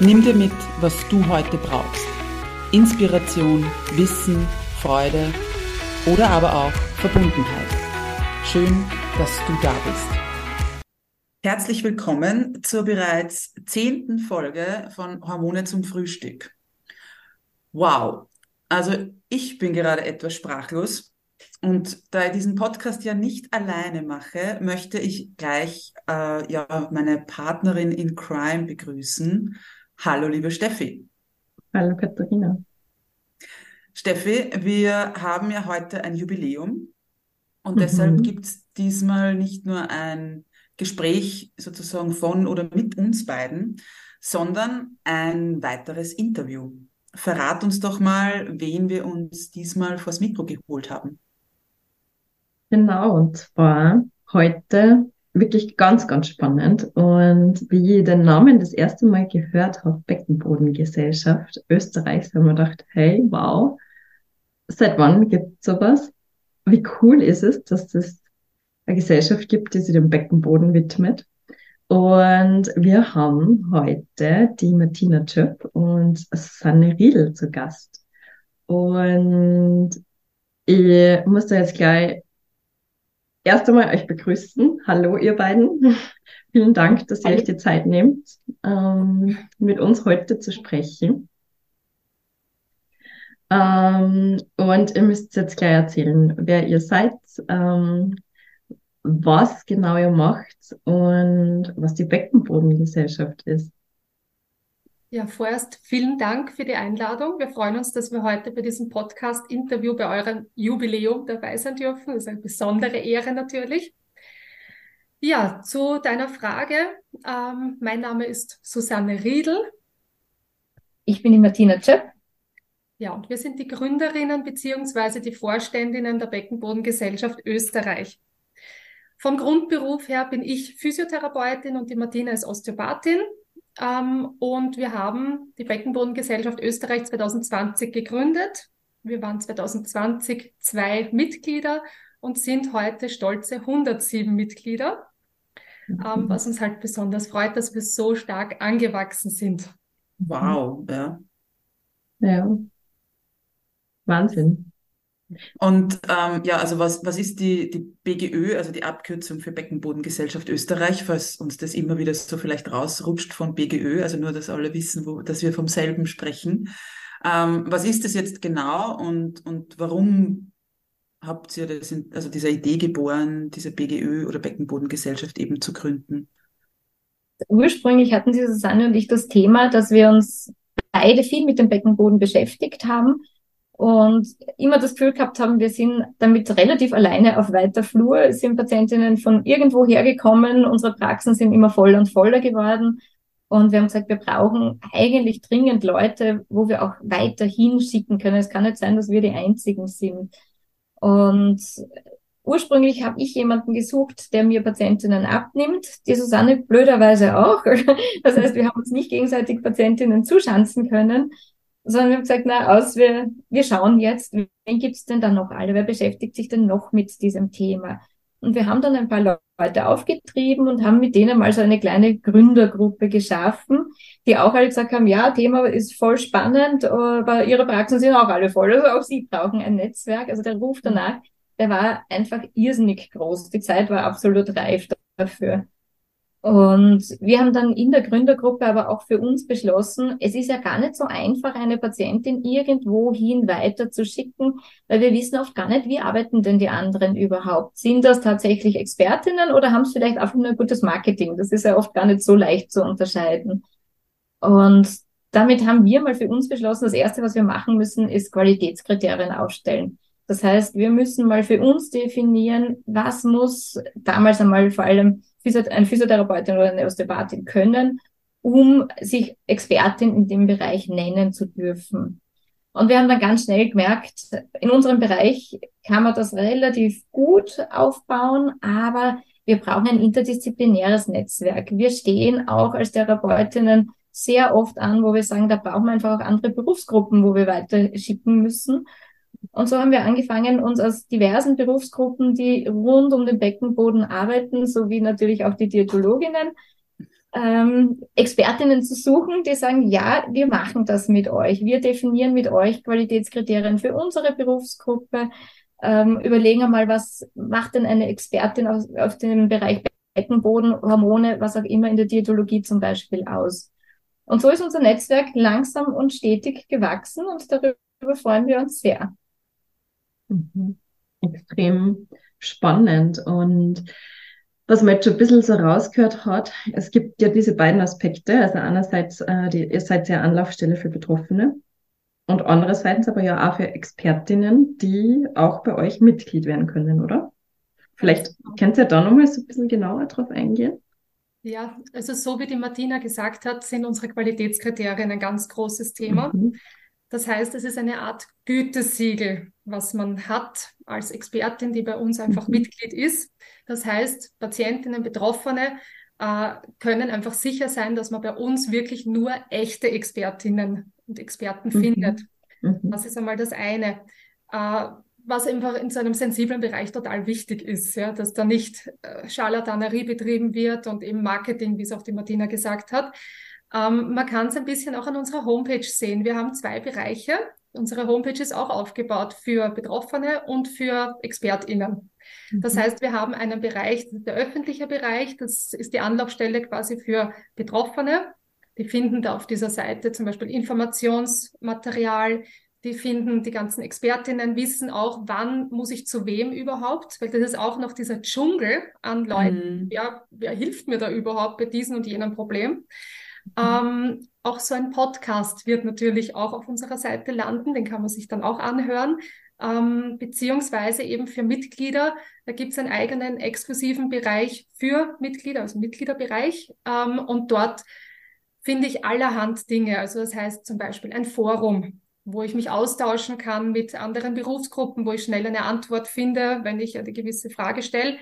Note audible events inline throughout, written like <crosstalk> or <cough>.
Nimm dir mit, was du heute brauchst. Inspiration, Wissen, Freude oder aber auch Verbundenheit. Schön, dass du da bist. Herzlich willkommen zur bereits zehnten Folge von Hormone zum Frühstück. Wow, also ich bin gerade etwas sprachlos und da ich diesen Podcast ja nicht alleine mache, möchte ich gleich äh, ja, meine Partnerin in Crime begrüßen. Hallo, liebe Steffi. Hallo, Katharina. Steffi, wir haben ja heute ein Jubiläum und mhm. deshalb gibt es diesmal nicht nur ein Gespräch sozusagen von oder mit uns beiden, sondern ein weiteres Interview. Verrat uns doch mal, wen wir uns diesmal vors Mikro geholt haben. Genau, und zwar heute wirklich ganz, ganz spannend. Und wie ich den Namen das erste Mal gehört habe, Beckenbodengesellschaft Österreichs, haben wir gedacht, hey, wow, seit wann gibt es sowas? Wie cool ist es, dass es eine Gesellschaft gibt, die sich dem Beckenboden widmet? Und wir haben heute die Martina Tschöp und Susanne Riedel zu Gast. Und ich muss da jetzt gleich erst einmal euch begrüßen. Hallo, ihr beiden. <laughs> Vielen Dank, dass ihr Hallo. euch die Zeit nehmt, ähm, mit uns heute zu sprechen. Ähm, und ihr müsst jetzt gleich erzählen, wer ihr seid, ähm, was genau ihr macht und was die Beckenbodengesellschaft ist. Ja, vorerst vielen Dank für die Einladung. Wir freuen uns, dass wir heute bei diesem Podcast-Interview bei eurem Jubiläum dabei sein dürfen. Das ist eine besondere Ehre natürlich. Ja, zu deiner Frage. Ähm, mein Name ist Susanne Riedel. Ich bin die Martina Tschöp. Ja, und wir sind die Gründerinnen beziehungsweise die Vorständinnen der Beckenbodengesellschaft Österreich. Vom Grundberuf her bin ich Physiotherapeutin und die Martina ist Osteopathin. Ähm, und wir haben die Beckenbodengesellschaft Österreich 2020 gegründet. Wir waren 2020 zwei Mitglieder und sind heute stolze 107 Mitglieder, mhm. ähm, was uns halt besonders freut, dass wir so stark angewachsen sind. Wow, ja. Ja. Wahnsinn. Und ähm, ja, also was, was ist die, die BGÖ, also die Abkürzung für Beckenbodengesellschaft Österreich, falls uns das immer wieder so vielleicht rausrutscht von BGÖ, also nur, dass alle wissen, wo, dass wir vom selben sprechen. Ähm, was ist das jetzt genau und, und warum habt ihr das in, also dieser Idee geboren, diese BGÖ oder Beckenbodengesellschaft eben zu gründen? Ursprünglich hatten sie Susanne und ich das Thema, dass wir uns beide viel mit dem Beckenboden beschäftigt haben und immer das Gefühl gehabt haben, wir sind damit relativ alleine auf weiter Flur. Es sind Patientinnen von irgendwo hergekommen, unsere Praxen sind immer voller und voller geworden. Und wir haben gesagt, wir brauchen eigentlich dringend Leute, wo wir auch weiterhin schicken können. Es kann nicht sein, dass wir die Einzigen sind. Und ursprünglich habe ich jemanden gesucht, der mir Patientinnen abnimmt. Die Susanne blöderweise auch. <laughs> Das heißt, wir haben uns nicht gegenseitig Patientinnen zuschanzen können sondern wir haben gesagt, na, aus, wir, wir schauen jetzt, wen gibt's denn da noch alle? Wer beschäftigt sich denn noch mit diesem Thema? Und wir haben dann ein paar Leute aufgetrieben und haben mit denen mal so eine kleine Gründergruppe geschaffen, die auch alle gesagt haben, ja, Thema ist voll spannend, aber ihre Praxen sind auch alle voll. Also auch sie brauchen ein Netzwerk. Also der Ruf danach, der war einfach irrsinnig groß. Die Zeit war absolut reif dafür. Und wir haben dann in der Gründergruppe aber auch für uns beschlossen, es ist ja gar nicht so einfach, eine Patientin irgendwohin weiter zu schicken, weil wir wissen oft gar nicht, wie arbeiten denn die anderen überhaupt? Sind das tatsächlich Expertinnen oder haben es vielleicht einfach nur ein gutes Marketing? Das ist ja oft gar nicht so leicht zu unterscheiden. Und damit haben wir mal für uns beschlossen, das Erste, was wir machen müssen, ist Qualitätskriterien aufstellen. Das heißt, wir müssen mal für uns definieren, was muss damals einmal vor allem ein Physiotherapeutin oder eine Osteopathin können um sich Expertin in dem Bereich nennen zu dürfen. Und wir haben dann ganz schnell gemerkt, in unserem Bereich kann man das relativ gut aufbauen, aber wir brauchen ein interdisziplinäres Netzwerk. Wir stehen auch als Therapeutinnen sehr oft an, wo wir sagen, da brauchen wir einfach auch andere Berufsgruppen, wo wir weiter schicken müssen. Und so haben wir angefangen, uns aus diversen Berufsgruppen, die rund um den Beckenboden arbeiten, sowie natürlich auch die Diätologinnen, ähm, Expertinnen zu suchen, die sagen, ja, wir machen das mit euch. Wir definieren mit euch Qualitätskriterien für unsere Berufsgruppe. Ähm, überlegen einmal, was macht denn eine Expertin auf, auf dem Bereich Beckenboden, Hormone, was auch immer in der Diätologie zum Beispiel aus. Und so ist unser Netzwerk langsam und stetig gewachsen und darüber freuen wir uns sehr. Mhm. Extrem spannend und was man jetzt schon ein bisschen so rausgehört hat, es gibt ja diese beiden Aspekte. Also einerseits, äh, die, ihr seid ja Anlaufstelle für Betroffene und andererseits aber ja auch für Expertinnen, die auch bei euch Mitglied werden können, oder? Vielleicht könnt ihr da nochmal so ein bisschen genauer drauf eingehen? Ja, also so wie die Martina gesagt hat, sind unsere Qualitätskriterien ein ganz großes Thema. Mhm. Das heißt, es ist eine Art Gütesiegel, was man hat als Expertin, die bei uns einfach mhm. Mitglied ist. Das heißt, Patientinnen, Betroffene äh, können einfach sicher sein, dass man bei uns wirklich nur echte Expertinnen und Experten mhm. findet. Mhm. Das ist einmal das eine. Äh, was einfach in so einem sensiblen Bereich total wichtig ist, ja, dass da nicht äh, Scharlatanerie betrieben wird und eben Marketing, wie es auch die Martina gesagt hat. Ähm, man kann es ein bisschen auch an unserer Homepage sehen. Wir haben zwei Bereiche. Unsere Homepage ist auch aufgebaut für Betroffene und für ExpertInnen. Das mhm. heißt, wir haben einen Bereich, der öffentliche Bereich, das ist die Anlaufstelle quasi für Betroffene. Die finden da auf dieser Seite zum Beispiel Informationsmaterial, die finden, die ganzen Expertinnen wissen auch, wann muss ich zu wem überhaupt, weil das ist auch noch dieser Dschungel an Leuten. Mhm. Ja, wer hilft mir da überhaupt bei diesem und jenem Problem? Mhm. Ähm, auch so ein Podcast wird natürlich auch auf unserer Seite landen, den kann man sich dann auch anhören ähm, beziehungsweise eben für Mitglieder. Da gibt es einen eigenen exklusiven Bereich für Mitglieder, also Mitgliederbereich. Ähm, und dort finde ich allerhand Dinge. Also das heißt zum Beispiel ein Forum, wo ich mich austauschen kann mit anderen Berufsgruppen, wo ich schnell eine Antwort finde, wenn ich eine gewisse Frage stelle.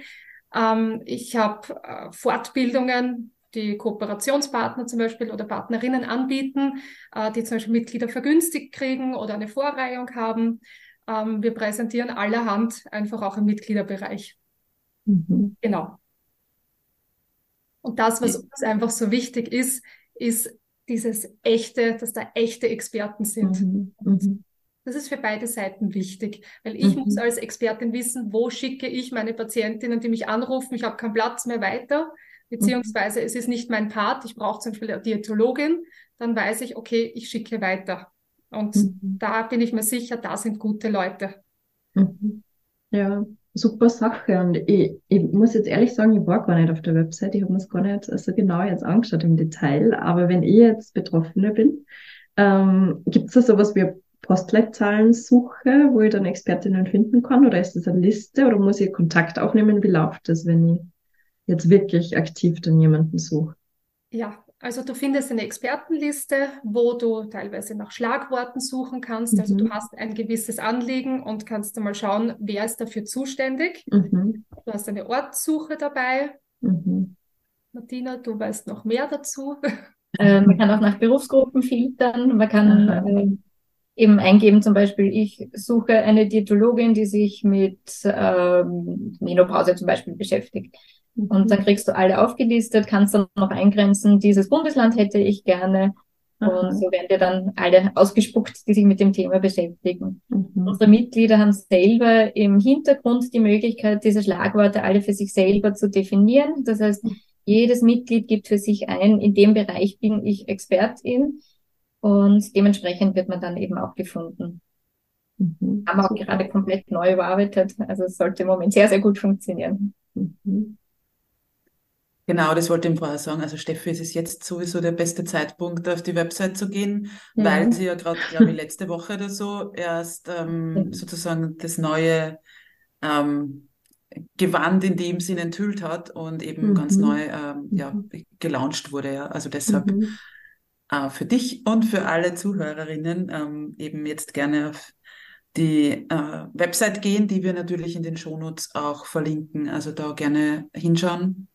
Ähm, ich habe äh, Fortbildungen, die Kooperationspartner zum Beispiel oder Partnerinnen anbieten, äh, die zum Beispiel Mitglieder vergünstigt kriegen oder eine Vorreihung haben. Ähm, wir präsentieren allerhand einfach auch im Mitgliederbereich. Mhm. Genau. Und das, was uns einfach so wichtig ist, ist dieses echte, dass da echte Experten sind. Mhm. Mhm. Das ist für beide Seiten wichtig, weil ich muss mhm. als Expertin wissen, wo schicke ich meine Patientinnen, die mich anrufen, ich habe keinen Platz mehr weiter, beziehungsweise es ist nicht mein Part, ich brauche zum Beispiel eine Diätologin, dann weiß ich, okay, ich schicke weiter. Und mhm. da bin ich mir sicher, da sind gute Leute. Mhm. Ja, super Sache. Und ich, ich muss jetzt ehrlich sagen, ich war gar nicht auf der Website. Ich habe mir das gar nicht so genau jetzt angeschaut im Detail. Aber wenn ich jetzt Betroffene bin, ähm, gibt es da sowas wie Postleitzahlensuche, wo ich dann Expertinnen finden kann? Oder ist das eine Liste? Oder muss ich Kontakt aufnehmen? Wie läuft das, wenn ich jetzt wirklich aktiv dann jemanden suche? Ja, also du findest eine Expertenliste, wo du teilweise nach Schlagworten suchen kannst. Mhm. Also du mhm. hast ein gewisses Anliegen und kannst mal schauen, wer ist dafür zuständig. Mhm. Du hast eine Ortssuche dabei. Mhm. Martina, du weißt noch mehr dazu. <laughs> Äh, man kann auch nach Berufsgruppen filtern. Man kann äh, eben eingeben, zum Beispiel, ich suche eine Diätologin, die sich mit äh, Menopause zum Beispiel beschäftigt. Und dann kriegst du alle aufgelistet, kannst dann noch eingrenzen, dieses Bundesland hätte ich gerne. Und so werden dir dann alle ausgespuckt, die sich mit dem Thema beschäftigen. Mhm. Unsere Mitglieder haben selber im Hintergrund die Möglichkeit, diese Schlagworte alle für sich selber zu definieren. Das heißt, jedes Mitglied gibt für sich ein, in dem Bereich bin ich Expertin. Und dementsprechend wird man dann eben auch gefunden. Mhm. Haben wir auch gerade komplett neu überarbeitet. Also es sollte im Moment sehr, sehr gut funktionieren. Mhm. Genau, das wollte ich vorher sagen. Also Steffi, es ist jetzt sowieso der beste Zeitpunkt, auf die Website zu gehen, ja. weil sie ja gerade, glaube ich, letzte Woche oder so erst ähm, sozusagen das neue ähm, Gewand in dem Sinn enthüllt hat und eben Mhm. ganz neu ähm, ja, Mhm. gelauncht wurde. Ja. Also deshalb Mhm. äh, für dich und für alle Zuhörerinnen ähm, eben jetzt gerne auf die äh, Website gehen, die wir natürlich in den Shownotes auch verlinken. Also da gerne hinschauen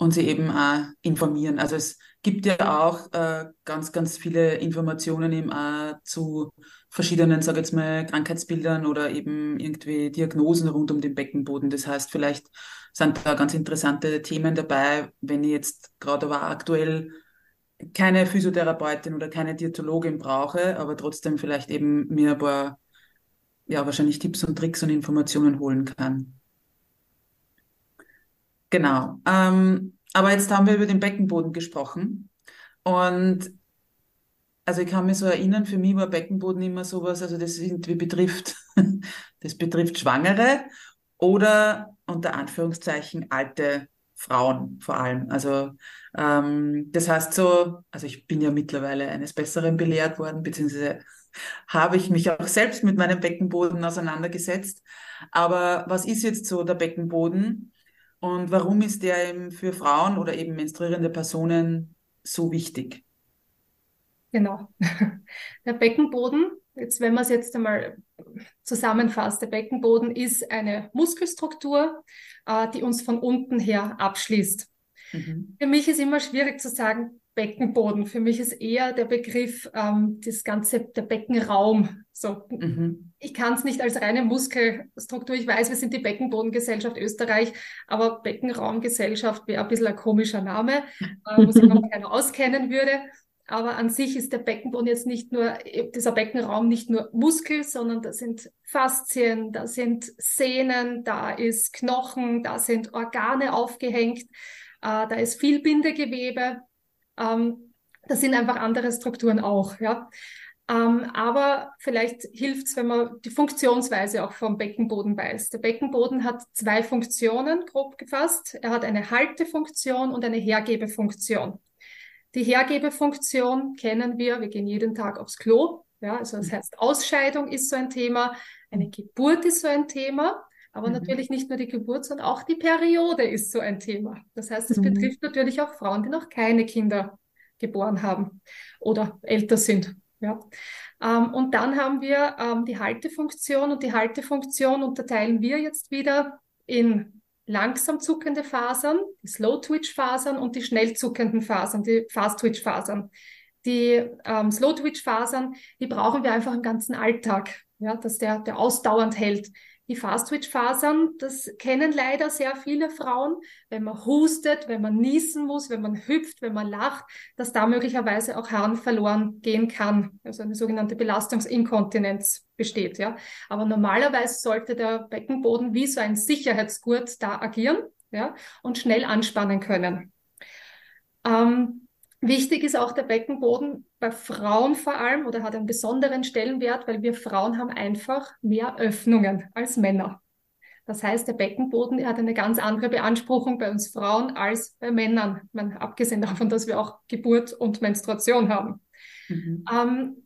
und sie eben auch informieren. Also es gibt ja auch äh, ganz, ganz viele Informationen eben auch zu verschiedenen, sage jetzt mal, Krankheitsbildern oder eben irgendwie Diagnosen rund um den Beckenboden. Das heißt, vielleicht sind da ganz interessante Themen dabei, wenn ich jetzt gerade aber aktuell keine Physiotherapeutin oder keine Diätologin brauche, aber trotzdem vielleicht eben mir ein paar, ja, wahrscheinlich Tipps und Tricks und Informationen holen kann. Genau. Ähm, aber jetzt haben wir über den Beckenboden gesprochen. Und also ich kann mich so erinnern, für mich war Beckenboden immer sowas, also das irgendwie betrifft, <laughs> das betrifft Schwangere oder unter Anführungszeichen alte Frauen vor allem. Also ähm, das heißt so, also ich bin ja mittlerweile eines Besseren belehrt worden, beziehungsweise habe ich mich auch selbst mit meinem Beckenboden auseinandergesetzt. Aber was ist jetzt so der Beckenboden und warum ist der eben für Frauen oder eben menstruierende Personen so wichtig? Genau. <laughs> Der Beckenboden, jetzt wenn man es jetzt einmal zusammenfasst, der Beckenboden ist eine Muskelstruktur, äh, die uns von unten her abschließt. Mhm. Für mich ist immer schwierig zu sagen Beckenboden. Für mich ist eher der Begriff ähm, das ganze der Beckenraum. So, Mhm. ich kann es nicht als reine Muskelstruktur. Ich weiß, wir sind die Beckenbodengesellschaft Österreich, aber Beckenraumgesellschaft wäre ein bisschen ein komischer Name, äh, wo sich noch <laughs> keiner auskennen würde. Aber an sich ist der Beckenboden jetzt nicht nur, dieser Beckenraum nicht nur Muskel, sondern da sind Faszien, da sind Sehnen, da ist Knochen, da sind Organe aufgehängt, äh, da ist viel Bindegewebe. Ähm, das sind einfach andere Strukturen auch, ja. Ähm, aber vielleicht hilft es, wenn man die Funktionsweise auch vom Beckenboden weiß. Der Beckenboden hat zwei Funktionen, grob gefasst. Er hat eine Haltefunktion und eine Hergebefunktion. Die Hergebefunktion kennen wir, wir gehen jeden Tag aufs Klo. Ja, also das heißt, Ausscheidung ist so ein Thema, eine Geburt ist so ein Thema, aber Mhm. natürlich nicht nur die Geburt, sondern auch die Periode ist so ein Thema. Das heißt, es Mhm. betrifft natürlich auch Frauen, die noch keine Kinder geboren haben oder älter sind. Ja. Ähm, und dann haben wir ähm, die Haltefunktion und die Haltefunktion unterteilen wir jetzt wieder in langsam zuckende Fasern, die Slow-Twitch-Fasern und die schnell zuckenden Fasern, die Fast-Twitch-Fasern. Die ähm, Slow-Twitch-Fasern, die brauchen wir einfach im ganzen Alltag, ja, dass der, der ausdauernd hält. Die Fast-Twitch-Fasern, das kennen leider sehr viele Frauen, wenn man hustet, wenn man niesen muss, wenn man hüpft, wenn man lacht, dass da möglicherweise auch Harn verloren gehen kann. Also eine sogenannte Belastungsinkontinenz besteht, ja. Aber normalerweise sollte der Beckenboden wie so ein Sicherheitsgurt da agieren, ja, und schnell anspannen können. Ähm, Wichtig ist auch der Beckenboden bei Frauen vor allem oder hat einen besonderen Stellenwert, weil wir Frauen haben einfach mehr Öffnungen als Männer. Das heißt, der Beckenboden hat eine ganz andere Beanspruchung bei uns Frauen als bei Männern. Man, abgesehen davon, dass wir auch Geburt und Menstruation haben. Mhm. Ähm,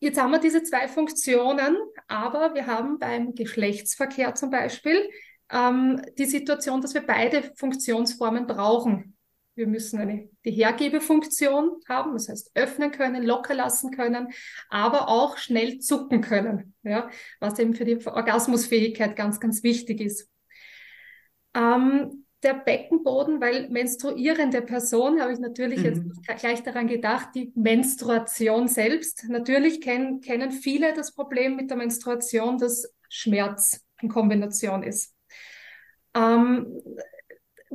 jetzt haben wir diese zwei Funktionen, aber wir haben beim Geschlechtsverkehr zum Beispiel ähm, die Situation, dass wir beide Funktionsformen brauchen. Wir müssen eine, die Hergebefunktion haben, das heißt öffnen können, locker lassen können, aber auch schnell zucken können, ja, was eben für die Orgasmusfähigkeit ganz, ganz wichtig ist. Ähm, der Beckenboden, weil menstruierende Person, habe ich natürlich jetzt Mhm. gleich daran gedacht, die Menstruation selbst. Natürlich kennen, kennen viele das Problem mit der Menstruation, dass Schmerz in Kombination ist. Ähm,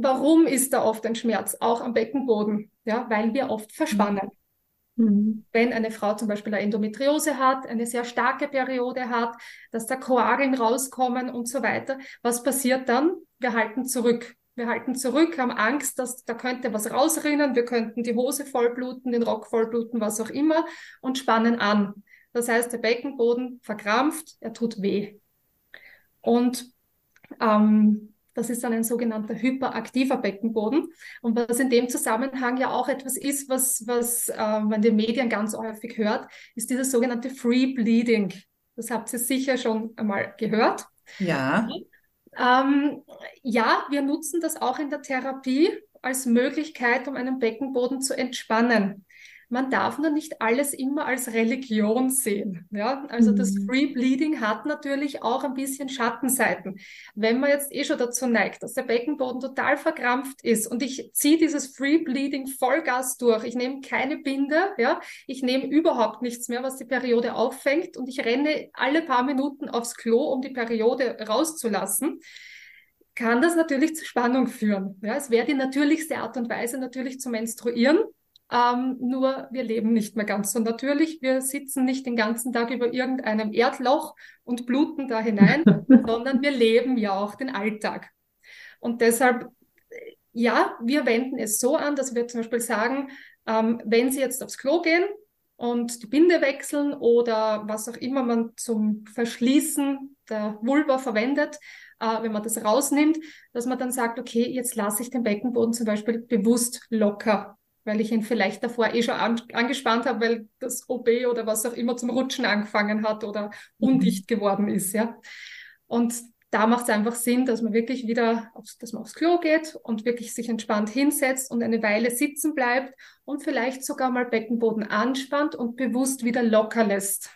warum ist da oft ein Schmerz? Auch am Beckenboden, ja, weil wir oft verspannen. Mhm. Wenn eine Frau zum Beispiel eine Endometriose hat, eine sehr starke Periode hat, dass da Koageln rauskommen und so weiter, was passiert dann? Wir halten zurück. Wir halten zurück, haben Angst, dass da könnte was rausrinnen, wir könnten die Hose vollbluten, den Rock vollbluten, was auch immer und spannen an. Das heißt, der Beckenboden verkrampft, er tut weh. Und ähm, das ist dann ein sogenannter hyperaktiver Beckenboden. Und was in dem Zusammenhang ja auch etwas ist, was, was äh, man in den Medien ganz häufig hört, ist dieses sogenannte Free Bleeding. Das habt ihr sicher schon einmal gehört. Ja. Ähm, ja, wir nutzen das auch in der Therapie als Möglichkeit, um einen Beckenboden zu entspannen man darf nur nicht alles immer als Religion sehen. Ja, also mhm. das Free Bleeding hat natürlich auch ein bisschen Schattenseiten. Wenn man jetzt eh schon dazu neigt, dass der Beckenboden total verkrampft ist und ich ziehe dieses Free Bleeding Vollgas durch, ich nehme keine Binde, ja, ich nehme überhaupt nichts mehr, was die Periode auffängt und ich renne alle paar Minuten aufs Klo, um die Periode rauszulassen kann das natürlich zu Spannung führen. Ja, es wäre die natürlichste Art und Weise natürlich zu menstruieren. Ähm, nur wir leben nicht mehr ganz so natürlich. Wir sitzen nicht den ganzen Tag über irgendeinem Erdloch und bluten da hinein, <laughs> sondern wir leben ja auch den Alltag. Und deshalb, ja, wir wenden es so an, dass wir zum Beispiel sagen, ähm, wenn Sie jetzt aufs Klo gehen und die Binde wechseln oder was auch immer man zum Verschließen der Vulva verwendet, äh, wenn man das rausnimmt, dass man dann sagt, okay, jetzt lasse ich den Beckenboden zum Beispiel bewusst locker weil ich ihn vielleicht davor eh schon an, angespannt habe, weil das OB oder was auch immer zum Rutschen angefangen hat oder mhm. undicht geworden ist, ja. Und da macht es einfach Sinn, dass man wirklich wieder, aufs, dass man aufs Klo geht und wirklich sich entspannt hinsetzt und eine Weile sitzen bleibt und vielleicht sogar mal Beckenboden anspannt und bewusst wieder locker lässt.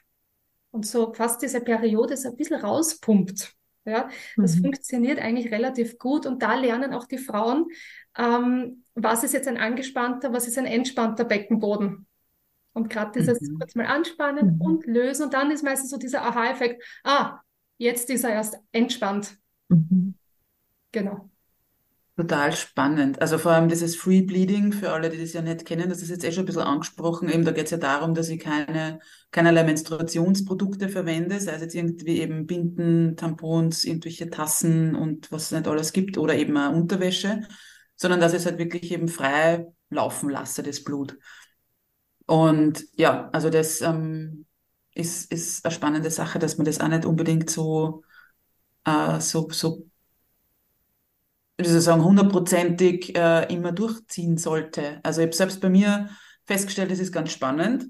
Und so fast diese Periode so ein bisschen rauspumpt. Ja, das mhm. funktioniert eigentlich relativ gut und da lernen auch die Frauen, ähm, was ist jetzt ein angespannter, was ist ein entspannter Beckenboden. Und gerade dieses mhm. kurz mal anspannen mhm. und lösen und dann ist meistens so dieser Aha-Effekt, ah, jetzt ist er erst entspannt. Mhm. Genau. Total spannend. Also vor allem dieses Free Bleeding, für alle, die das ja nicht kennen, das ist jetzt eh schon ein bisschen angesprochen. Eben, da geht es ja darum, dass ich keine, keinerlei Menstruationsprodukte verwende, sei es jetzt irgendwie eben Binden, Tampons, irgendwelche Tassen und was es nicht alles gibt, oder eben auch Unterwäsche, sondern dass ich es halt wirklich eben frei laufen lasse, das Blut. Und ja, also das ähm, ist, ist eine spannende Sache, dass man das auch nicht unbedingt so, äh, so, so wie soll ich sagen, hundertprozentig äh, immer durchziehen sollte. Also ich habe selbst bei mir festgestellt, es ist ganz spannend,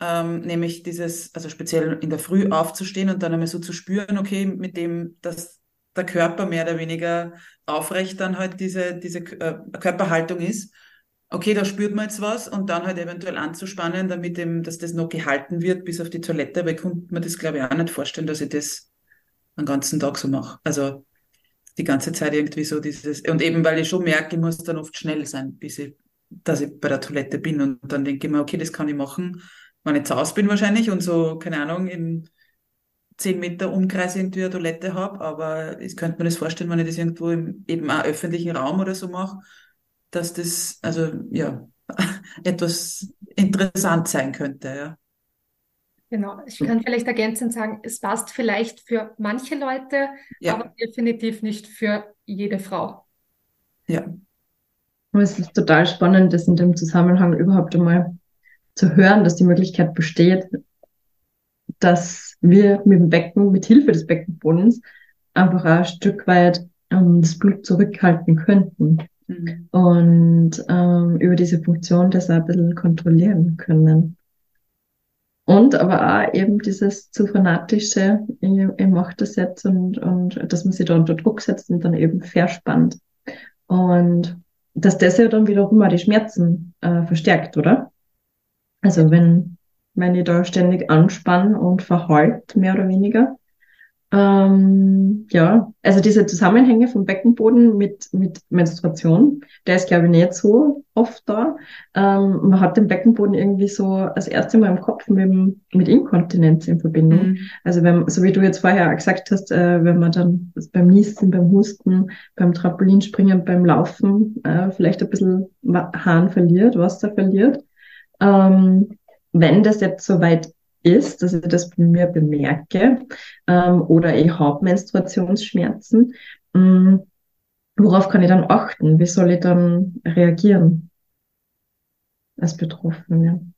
ähm, nämlich dieses, also speziell in der Früh aufzustehen und dann einmal so zu spüren, okay, mit dem, dass der Körper mehr oder weniger aufrecht dann halt diese, diese äh, Körperhaltung ist. Okay, da spürt man jetzt was und dann halt eventuell anzuspannen, damit eben, dass das noch gehalten wird bis auf die Toilette, weil ich konnte mir das glaube ich auch nicht vorstellen, dass ich das den ganzen Tag so mache. Also die ganze Zeit irgendwie so dieses, und eben weil ich schon merke, ich muss dann oft schnell sein, bis ich, dass ich bei der Toilette bin und dann denke ich mir, okay, das kann ich machen, wenn ich zu Hause bin wahrscheinlich und so, keine Ahnung, in zehn Meter Umkreis irgendwie eine Toilette habe, aber ich könnte mir das vorstellen, wenn ich das irgendwo im eben auch öffentlichen Raum oder so mache, dass das, also ja, <laughs> etwas interessant sein könnte, ja. Genau, ich kann vielleicht ergänzend sagen, es passt vielleicht für manche Leute, ja. aber definitiv nicht für jede Frau. Ja. Aber es ist total spannend, das in dem Zusammenhang überhaupt einmal zu hören, dass die Möglichkeit besteht, dass wir mit dem Becken, mit Hilfe des Beckenbodens, einfach ein Stück weit ähm, das Blut zurückhalten könnten. Mhm. Und ähm, über diese Funktion das auch ein bisschen kontrollieren können. Und aber auch eben dieses zu fanatische, ich, ich mache das jetzt und, und dass man sich da unter Druck setzt und dann eben verspannt. Und dass das ja dann wiederum auch die Schmerzen äh, verstärkt, oder? Also wenn, wenn ich da ständig anspanne und verhalt, mehr oder weniger, ähm, ja, also diese Zusammenhänge vom Beckenboden mit, mit Menstruation, der ist, glaube ich, nicht so oft da. Ähm, man hat den Beckenboden irgendwie so das erste Mal im Kopf mit, mit Inkontinenz in Verbindung. Mhm. Also wenn, so wie du jetzt vorher gesagt hast, äh, wenn man dann beim Niesen, beim Husten, beim Trampolinspringen, beim Laufen äh, vielleicht ein bisschen Hahn verliert, Wasser verliert. Ähm, wenn das jetzt so weit ist, dass ich das bei mir bemerke ähm, oder ich habe Menstruationsschmerzen, ähm, worauf kann ich dann achten? Wie soll ich dann reagieren als Betroffene?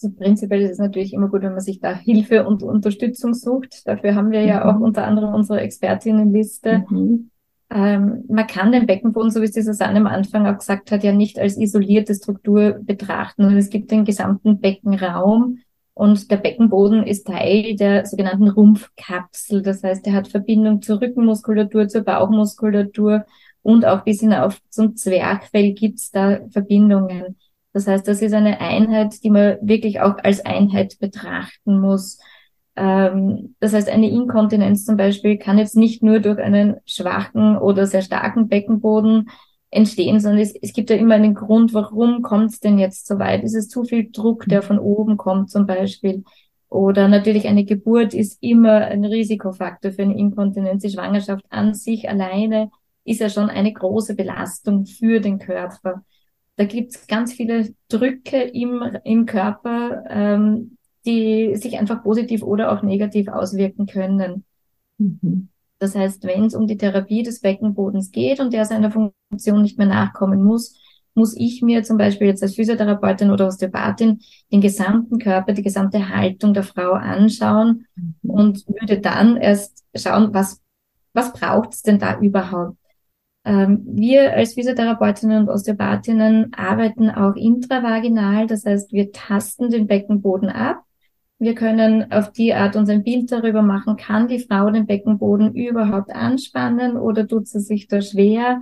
Also prinzipiell ist es natürlich immer gut, wenn man sich da Hilfe und Unterstützung sucht. Dafür haben wir ja mhm. auch unter anderem unsere Expertinnenliste. Mhm. Ähm, man kann den Beckenboden, so wie es die Susanne am Anfang auch gesagt hat, ja nicht als isolierte Struktur betrachten. Und es gibt den gesamten Beckenraum, Und der Beckenboden ist Teil der sogenannten Rumpfkapsel. Das heißt, er hat Verbindung zur Rückenmuskulatur, zur Bauchmuskulatur und auch bis hinauf zum Zwerchfell gibt's da Verbindungen. Das heißt, das ist eine Einheit, die man wirklich auch als Einheit betrachten muss. Ähm, das heißt, eine Inkontinenz zum Beispiel kann jetzt nicht nur durch einen schwachen oder sehr starken Beckenboden entstehen, sondern es, es gibt ja immer einen Grund, warum kommt es denn jetzt so weit? Ist es zu viel Druck, der von oben kommt zum Beispiel? Oder natürlich eine Geburt ist immer ein Risikofaktor für eine Inkontinenz. Die Schwangerschaft an sich alleine ist ja schon eine große Belastung für den Körper. Da gibt es ganz viele Drücke im, im Körper, ähm, die sich einfach positiv oder auch negativ auswirken können. Mhm. Das heißt, wenn es um die Therapie des Beckenbodens geht und der seiner Funktion nicht mehr nachkommen muss, muss ich mir zum Beispiel jetzt als Physiotherapeutin oder Osteopathin den gesamten Körper, die gesamte Haltung der Frau anschauen mhm. und würde dann erst schauen, was, was braucht es denn da überhaupt? Ähm, wir als Physiotherapeutinnen und Osteopathinnen arbeiten auch intravaginal, das heißt, wir tasten den Beckenboden ab. Wir können auf die Art uns ein Bild darüber machen, kann die Frau den Beckenboden überhaupt anspannen oder tut sie sich da schwer?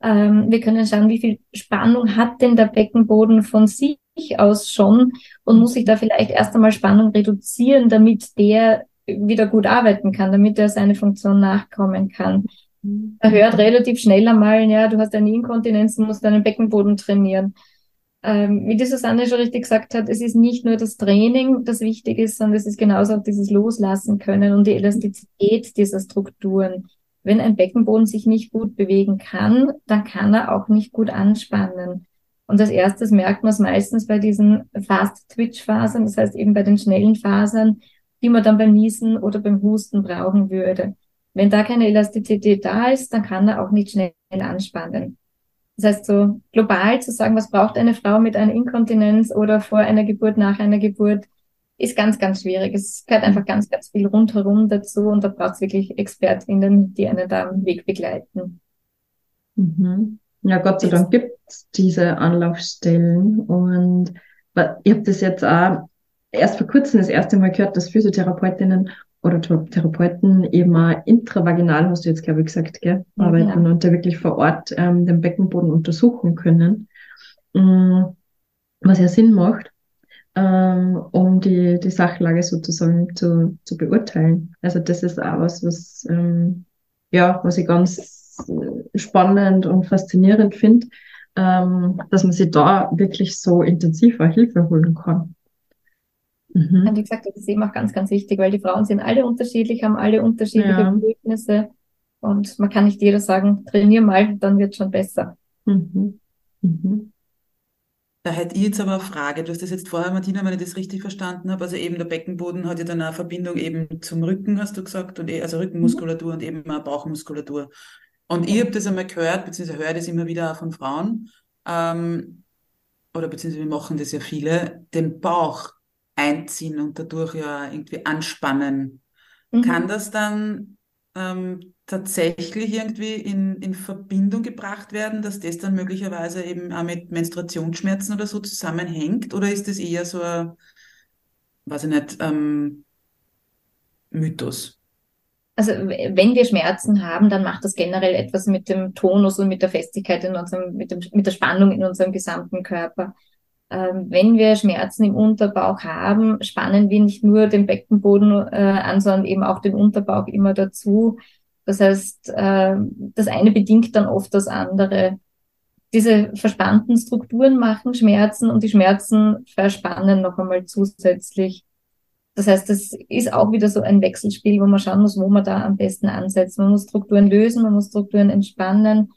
Ähm, wir können schauen, wie viel Spannung hat denn der Beckenboden von sich aus schon und muss sich da vielleicht erst einmal Spannung reduzieren, damit der wieder gut arbeiten kann, damit er seine Funktion nachkommen kann. Er hört relativ schnell einmal, ja, du hast eine Inkontinenz, du musst deinen Beckenboden trainieren. Ähm, wie die Susanne schon richtig gesagt hat, es ist nicht nur das Training, das wichtig ist, sondern es ist genauso auch dieses Loslassen können und die Elastizität dieser Strukturen. Wenn ein Beckenboden sich nicht gut bewegen kann, dann kann er auch nicht gut anspannen. Und als erstes merkt man es meistens bei diesen Fast-Twitch-Fasern, das heißt eben bei den schnellen Fasern, die man dann beim Niesen oder beim Husten brauchen würde. Wenn da keine Elastizität da ist, dann kann er auch nicht schnell anspannen. Das heißt, so global zu sagen, was braucht eine Frau mit einer Inkontinenz oder vor einer Geburt, nach einer Geburt, ist ganz, ganz schwierig. Es gehört einfach ganz, ganz viel rundherum dazu und da braucht es wirklich ExpertInnen, die einen da am Weg begleiten. Mhm. Ja, Gott sei Dank gibt es diese Anlaufstellen und ich habe das jetzt auch erst vor kurzem das erste Mal gehört, dass Physiotherapeutinnen oder Therapeuten eben auch intravaginal, hast du jetzt, glaube ich, gesagt, gell, arbeiten ja. und da wirklich vor Ort ähm, den Beckenboden untersuchen können, ähm, was ja Sinn macht, ähm, um die, die Sachlage sozusagen zu, zu beurteilen. Also das ist auch was, was, ähm, ja, was ich ganz spannend und faszinierend finde, ähm, dass man sich da wirklich so intensiver Hilfe holen kann. Mhm. Und wie gesagt, das ist eben auch ganz, ganz wichtig, weil die Frauen sind alle unterschiedlich, haben alle unterschiedliche ja. Bedürfnisse. Und man kann nicht jeder sagen, trainier mal, dann wird schon besser. Mhm. Mhm. Da hätte ich jetzt aber eine Frage. Du hast das jetzt vorher, Martina, wenn ich das richtig verstanden habe. Also eben der Beckenboden hat ja dann eine Verbindung eben zum Rücken, hast du gesagt, und eh, also Rückenmuskulatur mhm. und eben auch Bauchmuskulatur. Und ich habe das einmal gehört, beziehungsweise höre das immer wieder auch von Frauen, ähm, oder beziehungsweise wir machen das ja viele, den Bauch einziehen und dadurch ja irgendwie anspannen. Mhm. Kann das dann ähm, tatsächlich irgendwie in, in Verbindung gebracht werden, dass das dann möglicherweise eben auch mit Menstruationsschmerzen oder so zusammenhängt? Oder ist das eher so ein, weiß ich nicht, ähm, Mythos? Also wenn wir Schmerzen haben, dann macht das generell etwas mit dem Tonus und mit der Festigkeit in unserem, mit, dem, mit der Spannung in unserem gesamten Körper wenn wir Schmerzen im Unterbauch haben, spannen wir nicht nur den Beckenboden äh, an, sondern eben auch den Unterbauch immer dazu. Das heißt, äh, das eine bedingt dann oft das andere. Diese verspannten Strukturen machen Schmerzen und die Schmerzen verspannen noch einmal zusätzlich. Das heißt, das ist auch wieder so ein Wechselspiel, wo man schauen muss, wo man da am besten ansetzt. Man muss Strukturen lösen, man muss Strukturen entspannen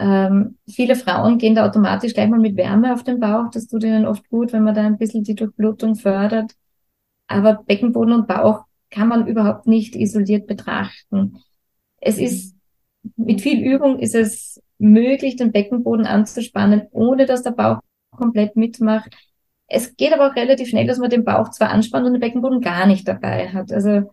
ähm, viele Frauen gehen da automatisch gleich mal mit Wärme auf den Bauch. Das tut ihnen oft gut, wenn man da ein bisschen die Durchblutung fördert. Aber Beckenboden und Bauch kann man überhaupt nicht isoliert betrachten. Es ist, mit viel Übung ist es möglich, den Beckenboden anzuspannen, ohne dass der Bauch komplett mitmacht. Es geht aber auch relativ schnell, dass man den Bauch zwar anspannt und den Beckenboden gar nicht dabei hat. Also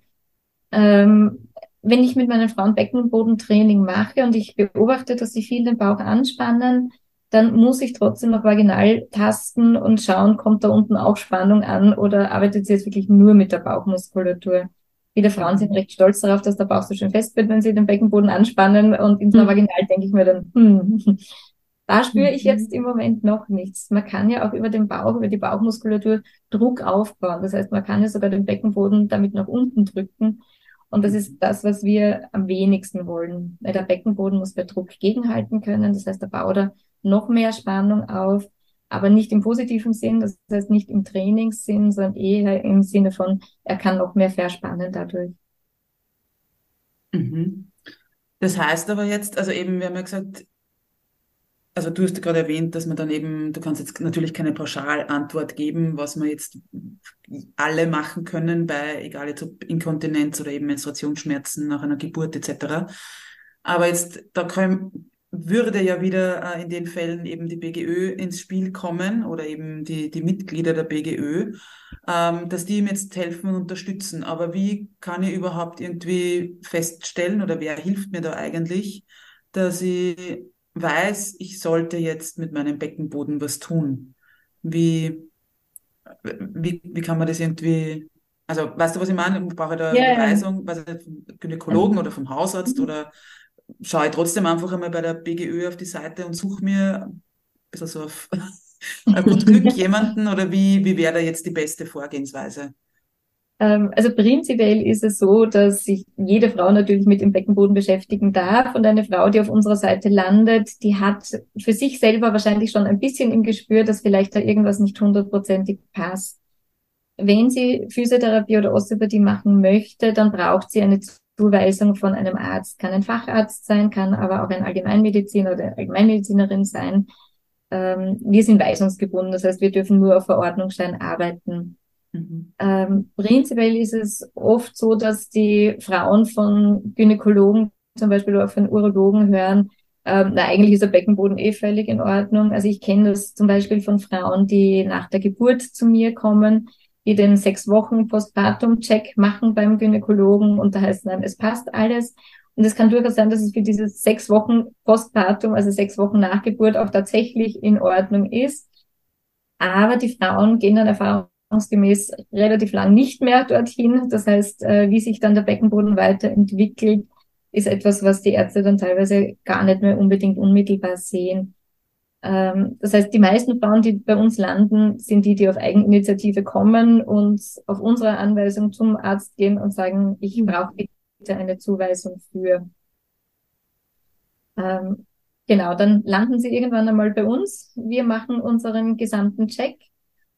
ähm, wenn ich mit meinen Frauen Beckenbodentraining mache und ich beobachte, dass sie viel den Bauch anspannen, dann muss ich trotzdem noch vaginal tasten und schauen, kommt da unten auch Spannung an oder arbeitet sie jetzt wirklich nur mit der Bauchmuskulatur. Viele Frauen sind recht stolz darauf, dass der Bauch so schön fest wird, wenn sie den Beckenboden anspannen und in der mhm. Vaginal denke ich mir dann, hm, <laughs> da spüre ich jetzt im Moment noch nichts. Man kann ja auch über den Bauch, über die Bauchmuskulatur Druck aufbauen. Das heißt, man kann ja sogar den Beckenboden damit nach unten drücken. Und das ist das, was wir am wenigsten wollen. Weil der Beckenboden muss bei Druck gegenhalten können. Das heißt, der baut da noch mehr Spannung auf, aber nicht im positiven Sinn, das heißt nicht im Trainingssinn, sondern eher im Sinne von, er kann noch mehr verspannen dadurch. Mhm. Das heißt aber jetzt, also eben, wir haben ja gesagt, also du hast gerade erwähnt, dass man dann eben, du kannst jetzt natürlich keine Pauschalantwort geben, was man jetzt alle machen können bei, egal jetzt ob Inkontinenz oder eben Menstruationsschmerzen nach einer Geburt etc. Aber jetzt, da können, würde ja wieder äh, in den Fällen eben die BGÖ ins Spiel kommen oder eben die, die Mitglieder der BGÖ, ähm, dass die ihm jetzt helfen und unterstützen. Aber wie kann ich überhaupt irgendwie feststellen oder wer hilft mir da eigentlich, dass ich weiß, ich sollte jetzt mit meinem Beckenboden was tun. Wie, wie, wie kann man das irgendwie, also weißt du, was ich meine? Brauche ich da eine yeah. Weisung, weiß ich, vom Gynäkologen oder vom Hausarzt mhm. oder schaue ich trotzdem einfach einmal bei der BGÖ auf die Seite und suche mir ein bisschen so auf <laughs> gut Glück <laughs> jemanden oder wie, wie wäre da jetzt die beste Vorgehensweise? Ähm, also prinzipiell ist es so, dass sich jede Frau natürlich mit dem Beckenboden beschäftigen darf und eine Frau, die auf unserer Seite landet, die hat für sich selber wahrscheinlich schon ein bisschen im Gespür, dass vielleicht da irgendwas nicht hundertprozentig passt. Wenn sie Physiotherapie oder Osteopathie machen möchte, dann braucht sie eine Zuweisung von einem Arzt. Kann ein Facharzt sein, kann aber auch ein Allgemeinmediziner oder Allgemeinmedizinerin sein. Ähm, wir sind weisungsgebunden, das heißt, wir dürfen nur auf Verordnungsschein arbeiten. Mhm. Ähm, prinzipiell ist es oft so, dass die Frauen von Gynäkologen zum Beispiel oder von Urologen hören, ähm, na, eigentlich ist der Beckenboden eh völlig in Ordnung. Also ich kenne das zum Beispiel von Frauen, die nach der Geburt zu mir kommen, die den sechs Wochen Postpartum-Check machen beim Gynäkologen und da heißt es, es passt alles. Und es kann durchaus sein, dass es für diese sechs Wochen Postpartum, also sechs Wochen nach Geburt, auch tatsächlich in Ordnung ist. Aber die Frauen gehen dann Erfahrung erfahrungsgemäß relativ lang nicht mehr dorthin. Das heißt, äh, wie sich dann der Beckenboden weiterentwickelt, ist etwas, was die Ärzte dann teilweise gar nicht mehr unbedingt unmittelbar sehen. Ähm, das heißt, die meisten Frauen, die bei uns landen, sind die, die auf Eigeninitiative kommen und auf unsere Anweisung zum Arzt gehen und sagen, ich brauche bitte eine Zuweisung für. Ähm, genau, dann landen sie irgendwann einmal bei uns. Wir machen unseren gesamten Check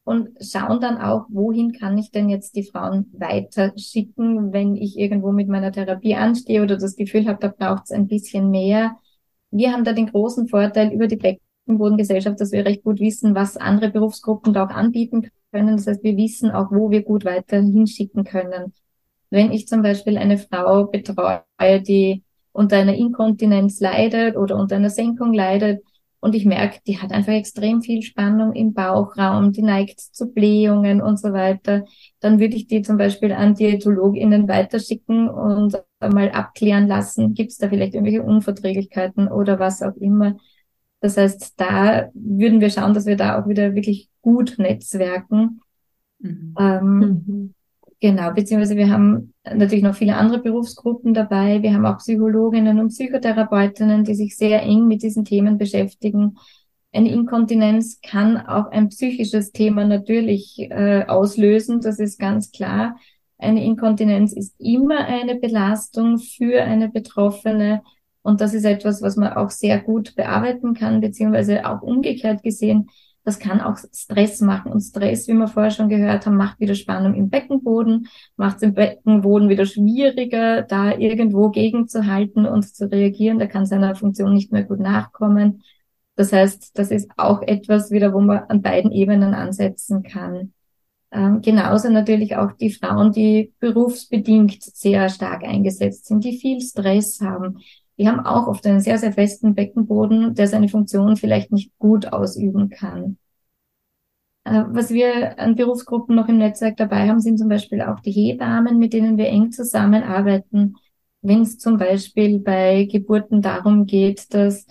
und schauen dann auch, wohin kann ich denn jetzt die Frauen weiter schicken, wenn ich irgendwo mit meiner Therapie anstehe oder das Gefühl habe, da braucht es ein bisschen mehr. Wir haben da den großen Vorteil über die Beckenbodengesellschaft, dass wir recht gut wissen, was andere Berufsgruppen da auch anbieten können. Das heißt, wir wissen auch, wo wir gut weiter hinschicken können. Wenn ich zum Beispiel eine Frau betreue, die unter einer Inkontinenz leidet oder unter einer Senkung leidet, und ich merke, die hat einfach extrem viel Spannung im Bauchraum, die neigt zu Blähungen und so weiter. Dann würde ich die zum Beispiel an DiätologInnen weiterschicken und mal abklären lassen, gibt es da vielleicht irgendwelche Unverträglichkeiten oder was auch immer. Das heißt, da würden wir schauen, dass wir da auch wieder wirklich gut netzwerken. Mhm. Ähm, mhm. Genau, beziehungsweise wir haben natürlich noch viele andere Berufsgruppen dabei. Wir haben auch Psychologinnen und Psychotherapeutinnen, die sich sehr eng mit diesen Themen beschäftigen. Eine Inkontinenz kann auch ein psychisches Thema natürlich äh, auslösen, das ist ganz klar. Eine Inkontinenz ist immer eine Belastung für eine Betroffene und das ist etwas, was man auch sehr gut bearbeiten kann, beziehungsweise auch umgekehrt gesehen das kann auch Stress machen. Und Stress, wie wir vorher schon gehört haben, macht wieder Spannung im Beckenboden, macht es im Beckenboden wieder schwieriger, da irgendwo gegenzuhalten und zu reagieren. Da kann seiner Funktion nicht mehr gut nachkommen. Das heißt, das ist auch etwas wieder, wo man an beiden Ebenen ansetzen kann. Ähm, genauso natürlich auch die Frauen, die berufsbedingt sehr stark eingesetzt sind, die viel Stress haben, die haben auch oft einen sehr, sehr festen Beckenboden, der seine Funktion vielleicht nicht gut ausüben kann. Äh, was wir an Berufsgruppen noch im Netzwerk dabei haben, sind zum Beispiel auch die Hebammen, mit denen wir eng zusammenarbeiten. Wenn es zum Beispiel bei Geburten darum geht, dass